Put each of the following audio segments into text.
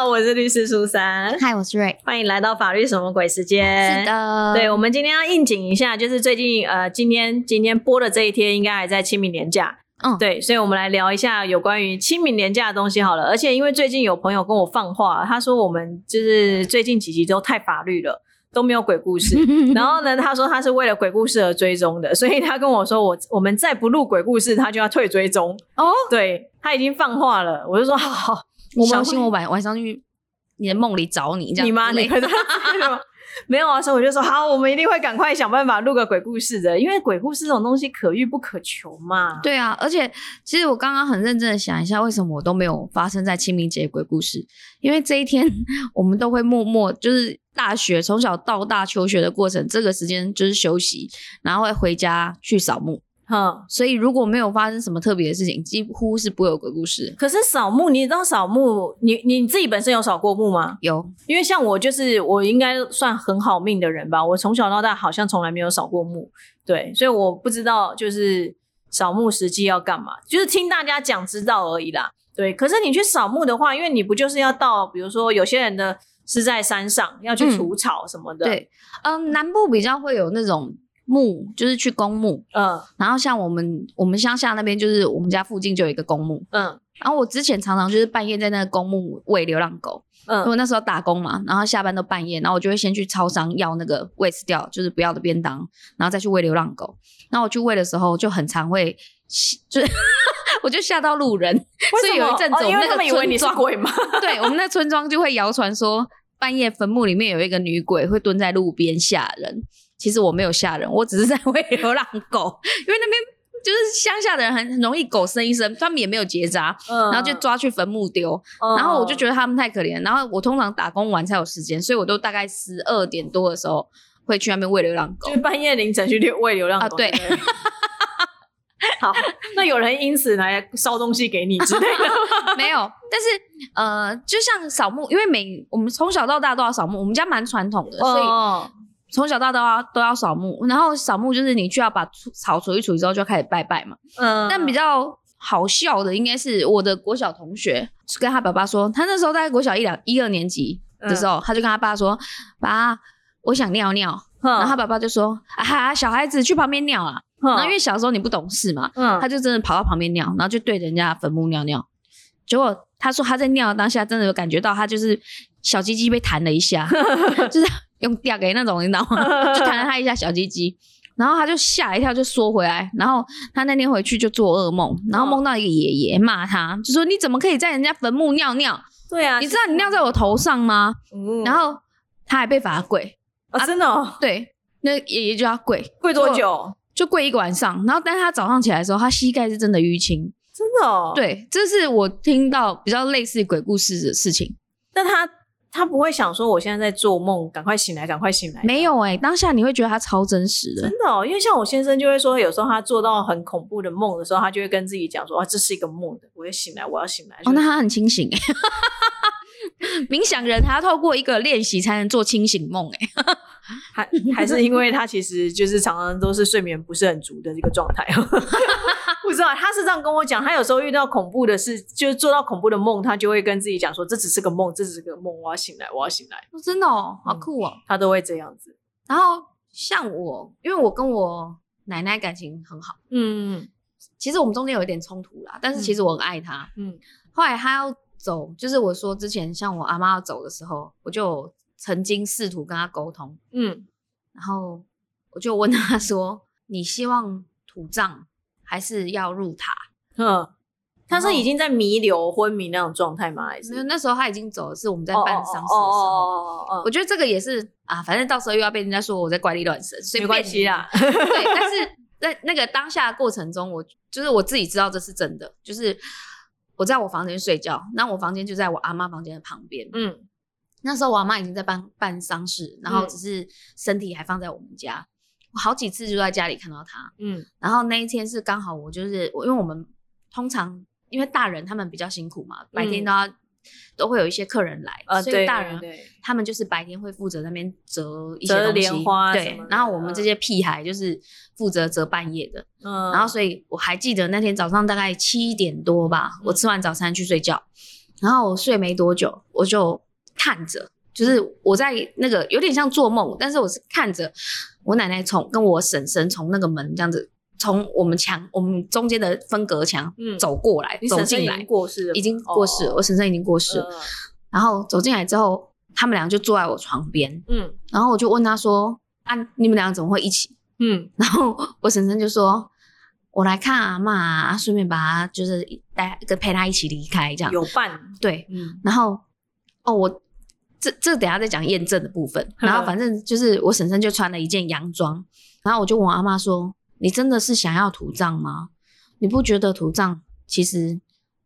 好，我是律师苏珊，嗨，我是瑞。欢迎来到法律什么鬼时间。是的，对，我们今天要应景一下，就是最近呃，今天今天播的这一天，应该还在清明年假。嗯对，所以我们来聊一下有关于清明年假的东西好了。而且因为最近有朋友跟我放话，他说我们就是最近几集都太法律了，都没有鬼故事。然后呢，他说他是为了鬼故事而追踪的，所以他跟我说我我们再不录鬼故事，他就要退追踪。哦，对他已经放话了，我就说好好，我小小心我晚晚上去你的梦里找你，这样你妈，之类你会 没有啊？所以我就说好，我们一定会赶快想办法录个鬼故事的，因为鬼故事这种东西可遇不可求嘛。对啊，而且其实我刚刚很认真的想一下，为什么我都没有发生在清明节鬼故事？因为这一天我们都会默默就是大学从小到大求学的过程，这个时间就是休息，然后会回家去扫墓。哼，所以如果没有发生什么特别的事情，几乎是不会有鬼故事。可是扫墓，你知道扫墓，你你自己本身有扫过墓吗？有，因为像我就是我应该算很好命的人吧，我从小到大好像从来没有扫过墓，对，所以我不知道就是扫墓实际要干嘛，就是听大家讲知道而已啦。对，可是你去扫墓的话，因为你不就是要到，比如说有些人的是在山上要去嗯除草什么的，，对，嗯，南部比较会有那种墓，就是去公墓，嗯。然后像我们我们乡下那边，就是我们家附近就有一个公墓，嗯。然后我之前常常就是半夜在那个公墓喂流浪狗，嗯。因为那时候打工嘛，然后下班都半夜，然后我就会先去超商要那个喂死掉，就是不要的便当，然后再去喂流浪狗。然后我去喂的时候，就很常会，就是 我就吓到路人，所以有一阵子哦因为 我们那个村庄鬼嘛，对我们那村庄就会谣传说，半夜坟墓里面有一个女鬼会蹲在路边吓人。其实我没有吓人，我只是在喂流浪狗，因为那边就是乡下的人很很容易狗生一生，他们也没有结扎，嗯然后就抓去坟墓丢。嗯然后我就觉得他们太可怜，然后我通常打工完才有时间，所以我都大概十二点多的时候会去那边喂流浪狗就。是半夜凌晨去遛喂流浪狗，啊对不好，那有人因此来烧东西给你之类的，没有，但是呃，就像扫墓，因为每我们从小到大都要扫墓，我们家蛮传统的，所以哦从小到大都要都要扫墓。然后扫墓就是你就要把除草除一除之后就开始拜拜嘛。嗯但比较好笑的应该是我的国小同学跟他爸爸说，他那时候在国小一两一二年级的时候，他就跟他爸说：“爸，我想尿尿。”然然后他爸爸就说：“啊哈，小孩子去旁边尿啊。”然后因为小时候你不懂事嘛，嗯他就真的跑到旁边尿，然后就对着人家坟墓尿尿。结果他说他在尿的当下，真的有感觉到他就是小鸡鸡被弹了一下，就是用吊给那种，你知道吗？就弹了他一下小鸡鸡，然后他就吓一跳，就缩回来。然后他那天回去就做噩梦，然后梦到一个爷爷骂他，就说你怎么可以在人家坟墓尿尿？对啊，你知道你尿在我头上吗？嗯然后他还被罚跪，啊真的哦对，那爷爷就要跪，跪多久？就跪一个晚上。然后，但是他早上起来的时候，他膝盖是真的淤青。真的哦，，对，这是我听到比较类似鬼故事的事情。那他他不会想说我现在在做梦，赶快醒来，赶快醒来，没有哎、当下你会觉得他超真实的真。的哦，因为像我先生就会说，有时候他做到很恐怖的梦的时候，他就会跟自己讲说：“哇，这是一个梦的，我要醒来，我要醒来。”哦，那他很清醒哎、冥想人还要透过一个练习才能做清醒梦哎、还还是因为他其实就是常常都是睡眠不是很足的一个状态。不知道他是这样跟我讲，他有时候遇到恐怖的事，就是做到恐怖的梦，他就会跟自己讲说：“这只是个梦，这只是个梦，我要醒来，我要醒来。哦真的哦，好酷哦。”他都会这样子。然后像我，因为我跟我奶奶感情很好，嗯其实我们中间有一点冲突啦，但是其实我很爱她。嗯后来她要走，就是我说之前像我阿妈要走的时候，我就曾经试图跟他沟通，嗯然后我就问他说：“你希望土葬还是要入塔嗯，他是已经在弥留、昏迷那种状态吗？还？”是没有，那时候他已经走了，是我们在办丧事的时候。哦哦哦我觉得这个也是啊，反正到时候又要被人家说我在怪力乱神，随没关系啦。对，但是在那个当下的过程中，我就是我自己知道这是真的，就是我在我房间睡觉，那我房间就在我阿妈房间的旁边。嗯那时候我阿妈已经在办办丧事，然后嗯。只是身体还放在我们家。我好几次就在家里看到她，嗯。然后那一天是刚好我就是我，因为我们通常因为大人他们比较辛苦嘛，白天都要、都会有一些客人来，呃，所以大人他们就是白天会负责那边折一些折东西，莲花对，然后我们这些屁孩就是负责折半夜的，嗯，然后所以我还记得那天早上大概七点多吧，我吃完早餐去睡觉，然后我睡没多久，我就看着，就是我在那个有点像做梦，但是我是看着我奶奶从跟我婶婶从那个门这样子，从我们墙我们中间的分隔墙嗯。走过来，你走进来已经，过世了，已经过世了，哦。我婶婶已经过世。了。嗯。然后走进来之后，他们俩就坐在我床边，嗯。然后我就问他说：“啊，你们俩怎么会一起？”嗯。然后我婶婶就说：“我来看阿妈啊，顺便把她就是带跟陪她一起离开这样。有伴，”对，嗯。然后哦，我这这等下再讲验证的部分。然后反正就是我婶婶就穿了一件洋装，然后我就问我阿妈说：“你真的是想要土葬吗？你不觉得土葬其实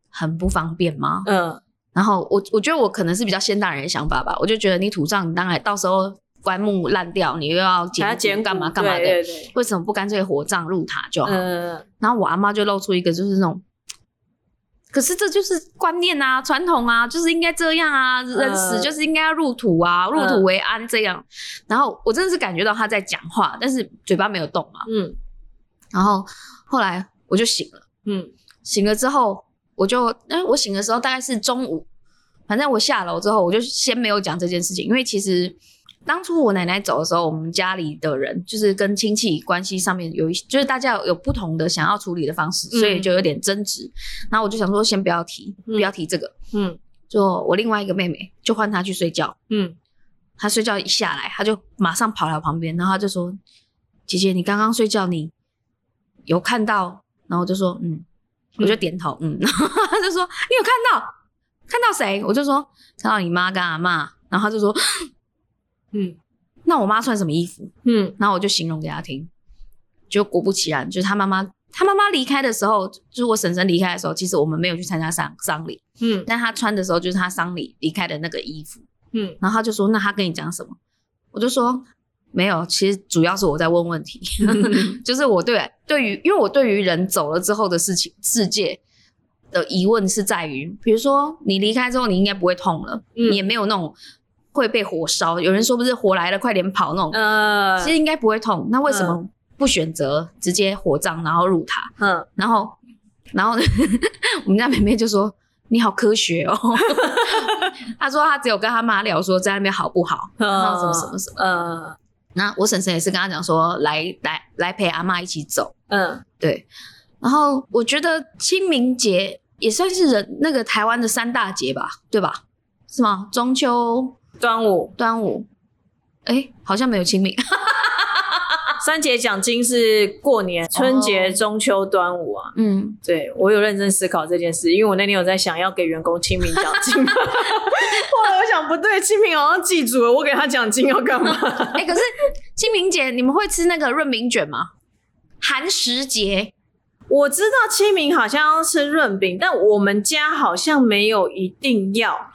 很不方便吗？”嗯然后我我觉得我可能是比较现代人的想法吧，我就觉得你土葬，你当然到时候棺木烂掉，你又要捡捡干嘛干嘛的，对对对，为什么不干脆火葬入塔就好？嗯然后我阿妈就露出一个就是那种，可是这就是观念啊，传统啊，就是应该这样啊，人死就是应该要入土啊，入土为安这样。然后我真的是感觉到他在讲话，但是嘴巴没有动嘛。嗯然后后来我就醒了，嗯醒了之后我就，哎，我醒的时候大概是中午，反正我下楼之后我就先没有讲这件事情，因为其实。当初我奶奶走的时候，我们家里的人就是跟亲戚关系上面有一，就是大家有有不同的想要处理的方式，嗯所以就有点争执。然后我就想说，先不要提，嗯不要提这个。嗯就我另外一个妹妹，就换她去睡觉。嗯她睡觉一下来，她就马上跑来我旁边，然后她就说：“姐姐，你刚刚睡觉，你有看到？”然后我就说：“嗯。”我就点头，嗯。然 后她就说：“你有看到？看到谁？”我就说：“看到你妈跟阿妈。”然后她就说嗯：“那我妈穿什么衣服？”嗯然后我就形容给她听，就果不其然，就是她妈妈，她妈妈离开的时候，就是我婶婶离开的时候，其实我们没有去参加丧丧礼，嗯但她穿的时候就是她丧礼离开的那个衣服。嗯然后她就说：“那她跟你讲什么？”我就说：“没有，其实主要是我在问问题，就是我对对于，因为我对于人走了之后的事情世界。”的疑问是在于，比如说你离开之后，你应该不会痛了，嗯你也没有那种会被火烧。有人说不是火来了快点跑那种，呃其实应该不会痛，那为什么不选择直接火葬然后入塔？嗯然后，然后 我们家妹妹就说：“你好科学哦。”她说她只有跟她妈聊说在那边好不好，然后什么什么什么。呃那我婶婶也是跟她讲说来来来陪阿妈一起走，嗯对。然后我觉得清明节也算是人那个台湾的三大节吧，对吧？是吗？中秋、端午端午，哎，好像没有清明。三节奖金是过年、春节、中秋、端午啊。嗯，对我有认真思考这件事，因为我那天有在想要给员工清明奖金，后来我想不对，清明好像记住了，我给他奖金要干嘛？哎、可是清明节你们会吃那个润饼卷吗？寒食节我知道清明好像要吃润饼，但我们家好像没有一定要。啊？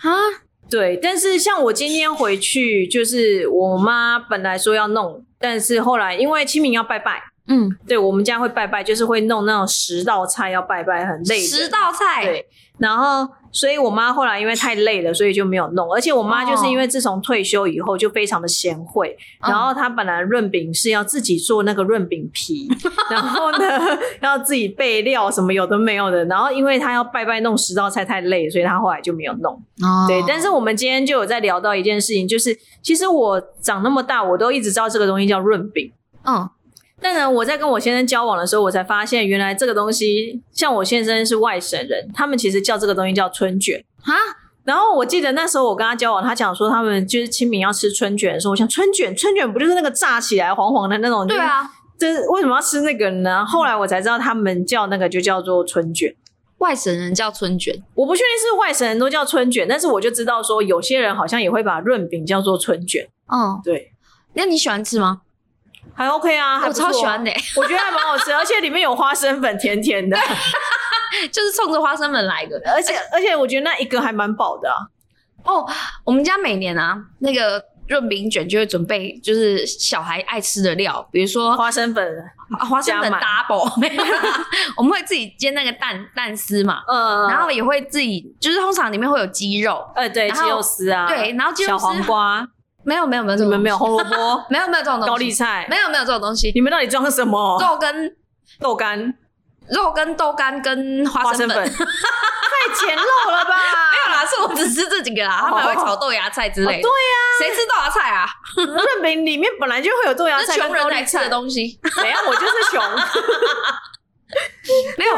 对，但是像我今天回去，就是我妈本来说要弄，但是后来因为清明要拜拜，嗯，对我们家会拜拜，就是会弄那种十道菜要拜拜，很累。十道菜，对，然后所以我妈后来因为太累了，所以就没有弄。而且我妈就是因为自从退休以后就非常的贤惠，嗯然后她本来润饼是要自己做那个润饼皮，然后呢 要自己备料什么有的没有的，然后因为她要拜拜弄十道菜太累，所以她后来就没有弄。哦对，但是我们今天就有在聊到一件事情，就是其实我长那么大，我都一直知道这个东西叫润饼。嗯但呢，我在跟我先生交往的时候，我才发现原来这个东西，像我先生是外省人，他们其实叫这个东西叫春卷。啊，然后我记得那时候我跟他交往，他讲说他们就是清明要吃春卷的时候，我想春卷，春卷不就是那个炸起来黄黄的那种？对，啊，这为什么要吃那个呢？后来我才知道他们叫那个就叫做春卷。外省人叫春卷，我不确定是外省人都叫春卷，但是我就知道说有些人好像也会把润饼叫做春卷。嗯，对，那你喜欢吃吗？还 OK 啊，我超喜欢的、我觉得还蛮好吃，而且里面有花生粉，甜甜的。就是冲着花生粉来的。而且而且我觉得那一个还蛮饱的啊。哦，我们家每年啊，那个润饼卷就会准备就是小孩爱吃的料，比如说花生粉，啊花生粉 double，没有 我们会自己煎那个蛋蛋丝嘛，呃，然后也会自己，就是通常里面会有鸡肉，呃对，鸡肉丝啊，对然后鸡肉小丝黄瓜，没有没有没有你们没有红萝卜、没有没有这种东西，高丽菜，没有没有这种东西，你们到底装什么？肉跟豆干、肉跟豆干跟花花生粉，太简陋了吧？没有啦，是我只吃这几个啦，他们还会炒豆芽菜之类对谁吃豆芽菜啊？润饼里面本来就会有豆芽那菜跟穷人才吃的。东西。没有？我就是穷。没有。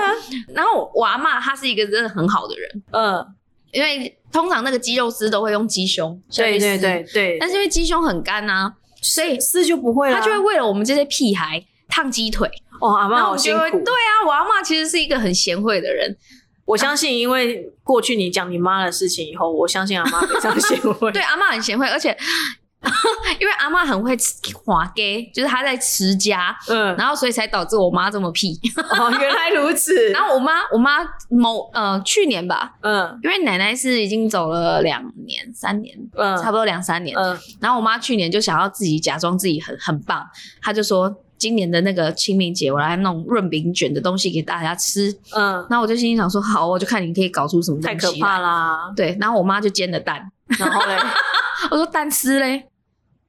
然后我阿嬷她是一个真的很好的人，嗯，因为通常那个鸡肉丝都会用鸡胸对对撕对对，但是因为鸡胸很干啊，所以丝就不会了。他就会为了我们这些屁孩烫鸡腿。哦，阿妈好辛苦。对啊，我阿妈其实是一个很贤惠的人，我相信，因为过去你讲你妈的事情以后，我相信阿妈非常 贤惠。对阿妈很贤惠，而且 因为阿嬷很会吃滑给，就是她在持家，嗯，然后所以才导致我妈这么屁。哦，原来如此。然后我妈，我妈某呃去年吧，嗯因为奶奶是已经走了两年、三年，嗯，差不多两三年。嗯然后我妈去年就想要自己假装自己很很棒，她就说今年的那个清明节我来弄润饼卷的东西给大家吃。嗯，然后我就心里想说，好，我就看你可以搞出什么太可东西来。怕啦。对，然后我妈就煎了蛋，然后嘞，我说蛋丝嘞，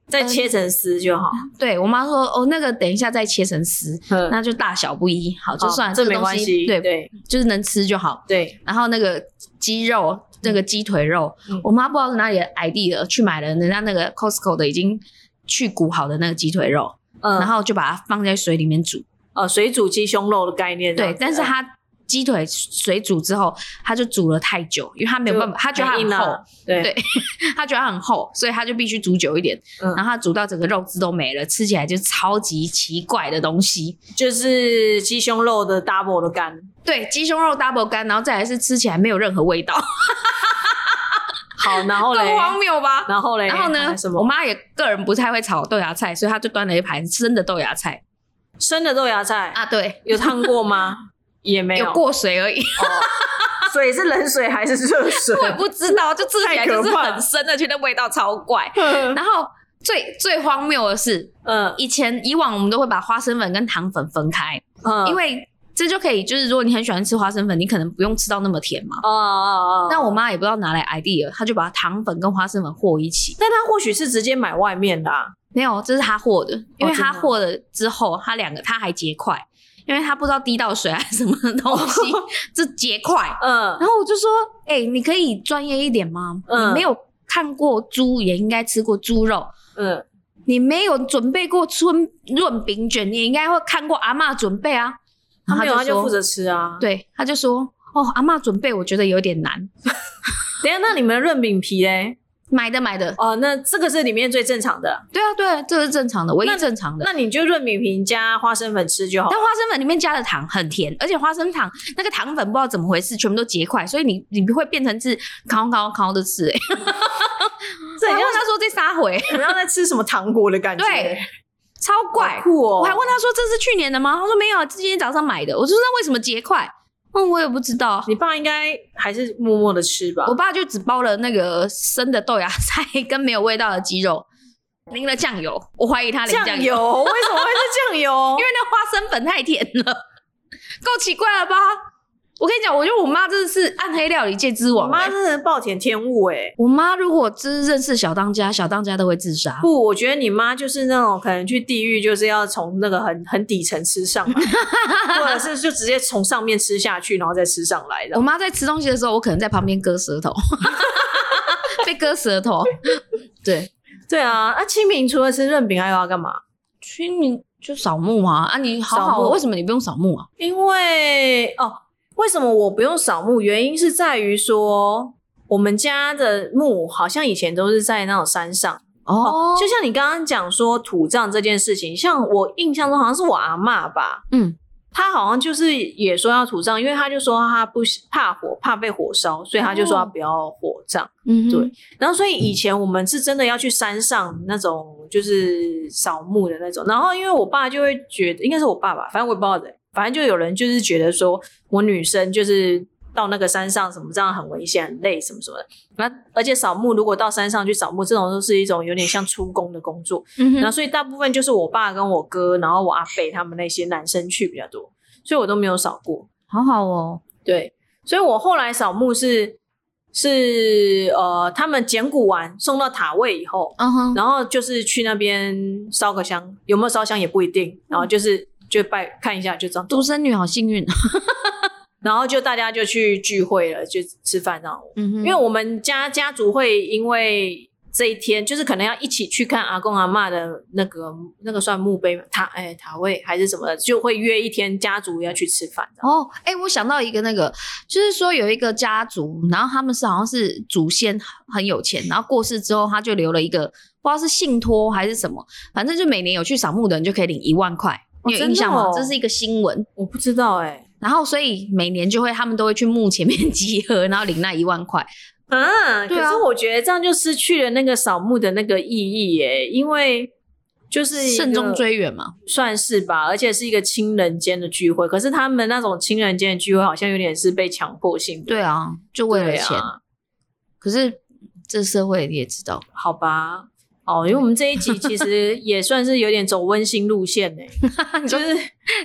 再切成丝就好。对我妈说哦，那个等一下再切成丝，嗯，那就大小不一，好就算了，这没关系。对，对就是能吃就好。对，然后那个鸡肉，那个鸡腿肉，嗯我妈不知道是哪里的 idea 去买了人家那个 Costco 的已经去骨好的那个鸡腿肉，嗯，然后就把它放在水里面煮。呃，水煮鸡胸肉的概念对但是它鸡腿水煮之后，他就煮了太久，因为他没有办法，他觉得它很厚，啊对对 它觉得它很厚，所以他就必须煮久一点。嗯然后他煮到整个肉汁都没了，吃起来就超级奇怪的东西。就是鸡胸肉的 double 的干。对，鸡胸肉 double 干，然后再来是吃起来没有任何味道，好，然后嘞更，荒谬吧？然后嘞，然后呢什，么？我妈也个人不太会炒豆芽菜，所以她就端了一盘生的豆芽菜生的豆芽菜啊，对，有烫过吗？也没有过水而已，哦水是冷水还是热水？我也不知道，就吃起来就是很深的，觉得味道超怪。嗯。然后最最荒谬的是，嗯。以前以往我们都会把花生粉跟糖粉分开，嗯，因为这就可以，就是如果你很喜欢吃花生粉，你可能不用吃到那么甜嘛。哦哦哦，那我妈也不知道哪来 idea，她就把糖粉跟花生粉和一起。但她或许是直接买外面的啊，没有，这是她和的，因为她和了之后，她两个她还结块，因为他不知道滴到水还是什么东西，这结块。嗯然后我就说，哎、你可以专业一点吗？嗯你没有看过猪，也应该吃过猪肉。嗯，你没有准备过春润饼卷，你也应该会看过阿嬷准备啊。他没有，他就说负责吃啊。，对，他就说，哦，阿嬷准备，我觉得有点难。等一下，那你们的润饼皮嘞？买的买的，哦，那这个是里面最正常的，对啊对啊，这是正常的，唯一那正常的。那你就润饼皮加花生粉吃就好但。花生粉里面加的糖很甜，而且花生糖那个糖粉不知道怎么回事，全部都结块，所以你你会变成是烤烤烤的吃、欸。这很像我还问他说这啥回，很像在吃什么糖果的感觉，对，超怪。酷哦。我还问他说这是去年的吗？他说没有，今天早上买的。我就说那为什么结块？嗯，我也不知道。你爸应该还是默默的吃吧我？爸就只包了那个生的豆芽菜 跟没有味道的鸡肉，淋了酱油。我怀疑他淋酱酱油为什么会是酱油 因？为那花生粉太甜了，够奇怪了吧？我跟你讲，我觉得我妈真的是暗黑料理界之王、我妈欸。真的暴殄天物哎、我妈如果真是认识小当家，小当家都会自杀。不，我觉得你妈就是那种可能去地狱，就是要从那个很很底层吃上来，或者是就直接从上面吃下去，然后再吃上来的我。妈在吃东西的时候，我可能在旁边割舌头，被割舌头。对，对啊，那、清明除了吃润饼，还有要干嘛？清明就扫墓啊啊！你好扫好，墓为什么你不用扫墓啊？因为哦，为什么我不用扫墓？原因是在于说，我们家的墓好像以前都是在那种山上。哦。就像你刚刚讲说土葬这件事情，像我印象中好像是我阿妈吧，嗯，她好像就是也说要土葬，因为她就说她不怕火，怕被火烧，所以她就说她不要火葬。嗯哼。对，然后所以以前我们是真的要去山上那种就是扫墓的那种，然后因为我爸就会觉得，应该是我爸爸，反正我也不知道的，反正就有人就是觉得说我女生就是到那个山上什么这样很危险、很累什么什么的。那而且扫墓如果到山上去扫墓，这种都是一种有点像出工的工作，嗯哼，然后所以大部分就是我爸跟我哥，然后我阿伯他们那些男生去比较多，所以我都没有扫过。好好哦。对，所以我后来扫墓是是呃，他们捡骨完送到塔位以后，然后就是去那边烧个香，有没有烧香也不一定，然后就是就拜看一下就这样。独生女好幸运。然后就大家就去聚会了，就吃饭这样。嗯哼，因为我们家家族会因为这一天，就是可能要一起去看阿公阿嬷的那个那个算墓碑塔哎塔位还是什么的，就会约一天家族要去吃饭。哦，哎、我想到一个那个，就是说有一个家族，然后他们是好像是祖先很有钱，然后过世之后他就留了一个不知道是信托还是什么，反正就每年有去扫墓的人就可以领一万块，哦你有印象吗？这是一个新闻。我不知道哎、然后所以每年就会他们都会去墓前面集合，然后领那一万块。啊，对啊可是我觉得这样就失去了那个扫墓的那个意义耶，因为就是慎终追远嘛。算是吧，而且是一个亲人间的聚会。可是他们那种亲人间的聚会，好像有点是被强迫性的。对啊，就为了对钱。啊，可是这社会你也知道，好吧。哦，因为我们这一集其实也算是有点走温馨路线呢，就是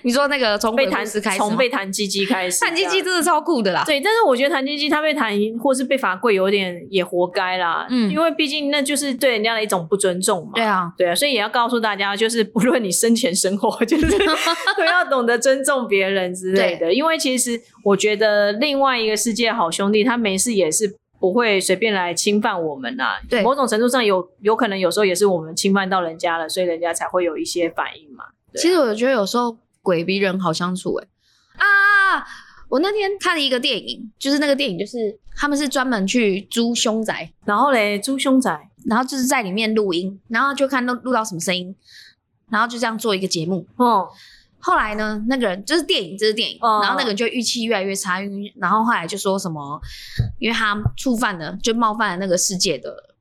你说那个从被弹故事开始，从被弹鸡鸡开始，弹鸡鸡真的超酷的啦。对，但是我觉得弹鸡鸡他被弹或是被罚跪，有点也活该啦。嗯因为毕竟那就是对人家的一种不尊重嘛。对啊，对啊，所以也要告诉大家，就是不论你生前生后，就是 都要懂得尊重别人之类的。因为其实我觉得另外一个世界好兄弟，他没事也是不会随便来侵犯我们呐、对某种程度上有有可能有时候也是我们侵犯到人家了，所以人家才会有一些反应嘛。啊其实我觉得有时候鬼比人好相处哎、啊！我那天看了一个电影，就是那个电影就是他们是专门去租凶宅，然后嘞，租凶宅，然后就是在里面录音，然后就看录录到什么声音，然后就这样做一个节目。哦，后来呢，那个人就是电影，这是电影，哦。然后那个人就语气越来越差，然后后来就说什么，因为他触犯了，就冒犯了那个世界的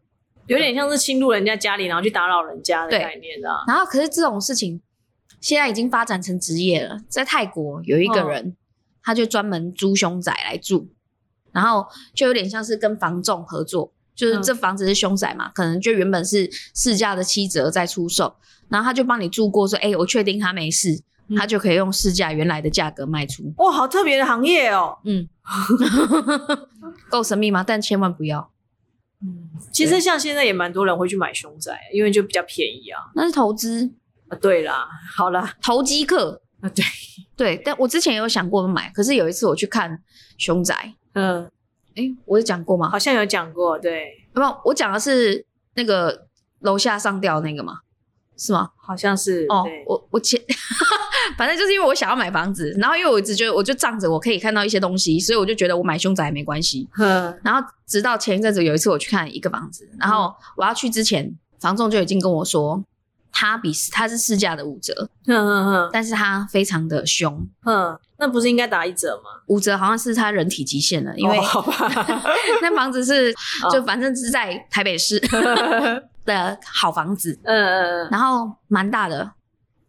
有点像是侵入人家家里，然后去打扰人家的概念啊。然后可是这种事情现在已经发展成职业了，在泰国有一个哦。人，他就专门租凶宅来住，然后就有点像是跟房仲合作，就是嗯。这房子是凶宅嘛，可能就原本是市价的七折在出售，然后他就帮你住过，说，哎、我确定他没事，嗯他就可以用市价原来的价格卖出，哇，好特别的行业哦。嗯，够神秘吗？但千万不要，嗯，其实像现在也蛮多人会去买凶宅，因为就比较便宜啊。那是投资啊，对啦，好啦，投机客。啊对，对，但我之前也有想过买，可是有一次我去看凶宅，嗯，诶，我有讲过吗？好像有讲过，对，没有，我讲的是那个楼下上吊那个吗？是吗？好像是哦，我我前，反正就是因为我想要买房子，然后因为我一直觉得我就仗着我可以看到一些东西，所以我就觉得我买凶宅没关系。哼，然后直到前一阵子有一次我去看一个房子，然后我要去之前，房仲就已经跟我说，他比他是市价的五折，但是他非常的凶，哼，那不是应该打一折吗？五折好像是他人体极限了，因为哦，那房子是哦就反正是在台北市 的好房子，嗯嗯然后蛮大的，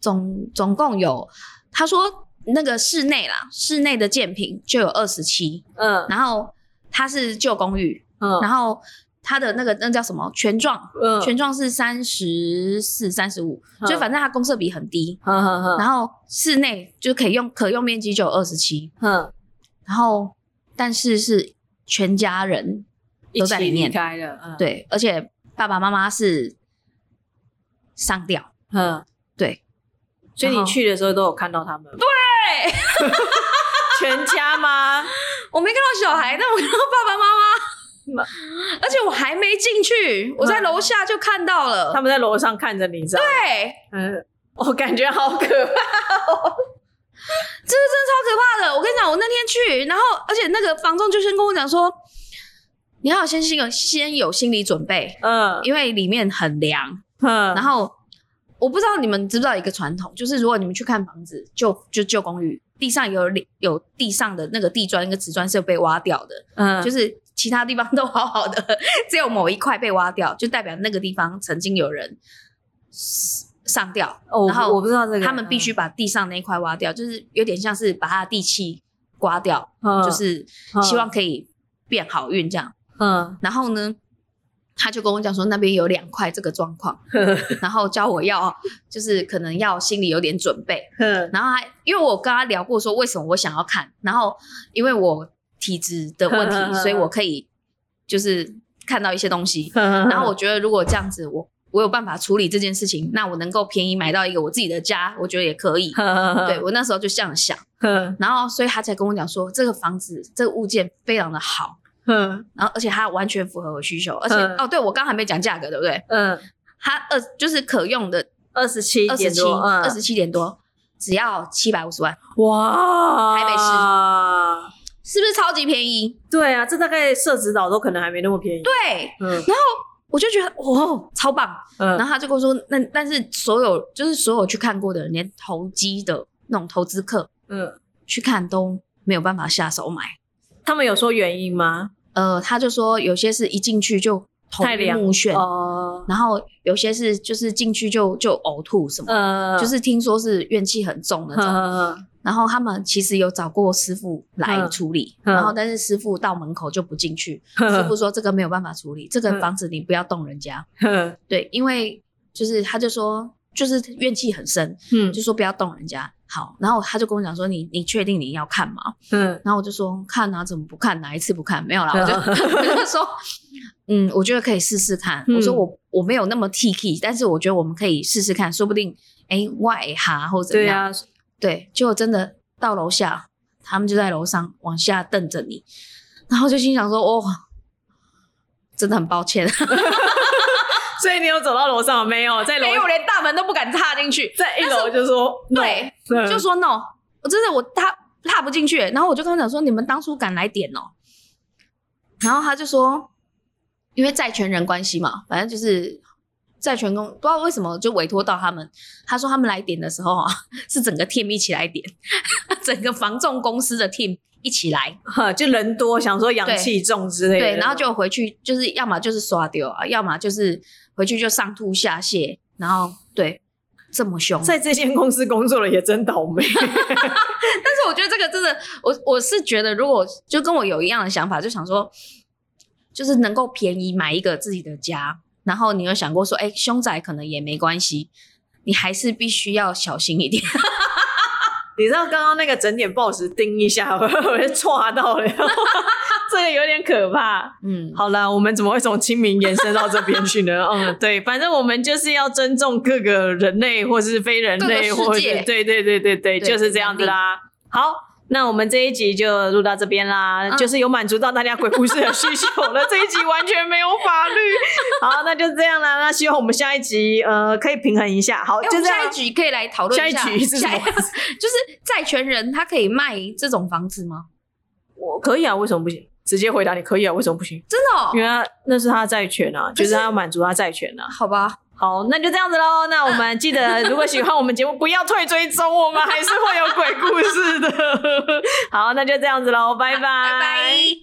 总总共有他说那个室内啦，室内的建平就有二十七，嗯。然后它是旧公寓，嗯。然后它的那个那叫什么？全幢，嗯，全幢是三十四、三十五，嗯。就反正它公设比很低，嗯嗯嗯。然后室内就可以用可用面积就有二十七，嗯，然后但是是全家人都在里面，对，而且爸爸妈妈是上吊，嗯，对，所以你去的时候都有看到他们，对，全家吗？我没看到小孩，但我看到爸爸妈妈，而且我还没进去，我在楼下就看到了。他们在楼上看着你，知道吗？对，嗯，我感觉好可怕。这个真的超可怕的。我跟你讲，我那天去，然后而且那个房仲就先跟我讲说，你要先心有先有心理准备，嗯因为里面很凉。嗯，然后我不知道你们知不知道一个传统，就是如果你们去看房子，旧就旧公寓，地上有有地上的那个地砖跟瓷砖是有被挖掉的，嗯就是其他地方都好好的，只有某一块被挖掉，就代表那个地方曾经有人上吊，哦，然后我不知道这个，他们必须把地上那一块挖掉，就是有点像是把他的地气刮掉，嗯，就是希望可以变好运这样。嗯。然后呢，他就跟我讲说那边有两块这个状况，然后教我要就是可能要心里有点准备。嗯。然后还因为我跟他聊过说为什么我想要看，然后因为我体质的问题，所以我可以就是看到一些东西。嗯，然后我觉得如果这样子，我我有办法处理这件事情，那我能够便宜买到一个我自己的家，我觉得也可以。对对我那时候就这样想，哼然后所以他才跟我讲说，这个房子这个物件非常的好，哼然后而且它完全符合我需求，而且、嗯哦，对我刚还没讲价格，对不对？嗯，它二就是可用的二十七二十七二十七点多，只要七百五十万，哇，台北市，是不是超级便宜？对啊，这大概社子岛都可能还没那么便宜，对，嗯。我就觉得哇，超棒。嗯。然嗯后他就跟我说，那但是所有就是所有去看过的人，连投机的那种投资客嗯，去看都没有办法下手买。他们有说原因吗？呃，他就说有些是一进去就头晕目眩，哦，然后有些是就是进去就就呕吐什么，呃，就是听说是怨气很重那种。嗯然后他们其实有找过师傅来嗯处理，嗯然后但是师傅到门口就不进去，师嗯傅说这个没有办法处理，这个嗯房子你不要动人家。对，因为就是他就说就是怨气很深，嗯就说不要动人家。好，然后他就跟我讲说你你确定你要看吗？嗯然后我就说看啊，怎么不看？哪一次不看？没有啦，我就 我就说，嗯，我觉得可以试试看。嗯我说我我没有那么 T K，但是我觉得我们可以试试看，说不定哎外哈或者怎么样。对啊，对，结果真的到楼下，他们就在楼上往下瞪着你，然后就心想说，哦，真的很抱歉，所以你有走到楼上没有？在楼没有连大门都不敢踏进去，在一楼就说对，嗯。就说 no，我真的我踏踏不进去，然后我就跟他讲说，你们当初敢来点哦，然后他就说，因为债权人关系嘛，反正就是债权公不知道为什么就委托到他们，他说他们来点的时候啊，是整个 team 一起来点，整个房仲公司的 team 一起来，哈就人多，想说阳气重之类的，对，然后就回去就是要么就是刷掉啊，要么就是回去就上吐下泻，然后对这么凶，在这间公司工作了也真倒霉。但是我觉得这个真的，我我是觉得，如果就跟我有一样的想法，就想说，就是能够便宜买一个自己的家，然后你有想过说，哎，凶宅可能也没关系，你还是必须要小心一点。你知道刚刚那个整点报纸叮一下，我 我就戳到了，这个有点可怕。嗯，好了，我们怎么会从清明延伸到这边去呢？嗯，对，反正我们就是要尊重各个人类或是非人类，世或是界对对对对对，就是这样子啦。好。那我们这一集就录到这边啦，嗯就是有满足到大家鬼故事的需求了。这一集完全没有法律，好，那就这样啦。那希望我们下一集呃可以平衡一下。好，就这样下一。集可以来讨论下一下，局是什么下一 就是债权人他可以卖这种房子吗？我可以啊，为什么不行？直接回答你可以啊，为什么不行？真的、哦因？为他那是他的债权啊，就是是他要满足他债权啊。好吧，好，那就这样子喽。那我们记得，如果喜欢我们节目，不要退追踪，我们还是会有鬼故事的。好，那就这样子喽，拜拜，拜拜。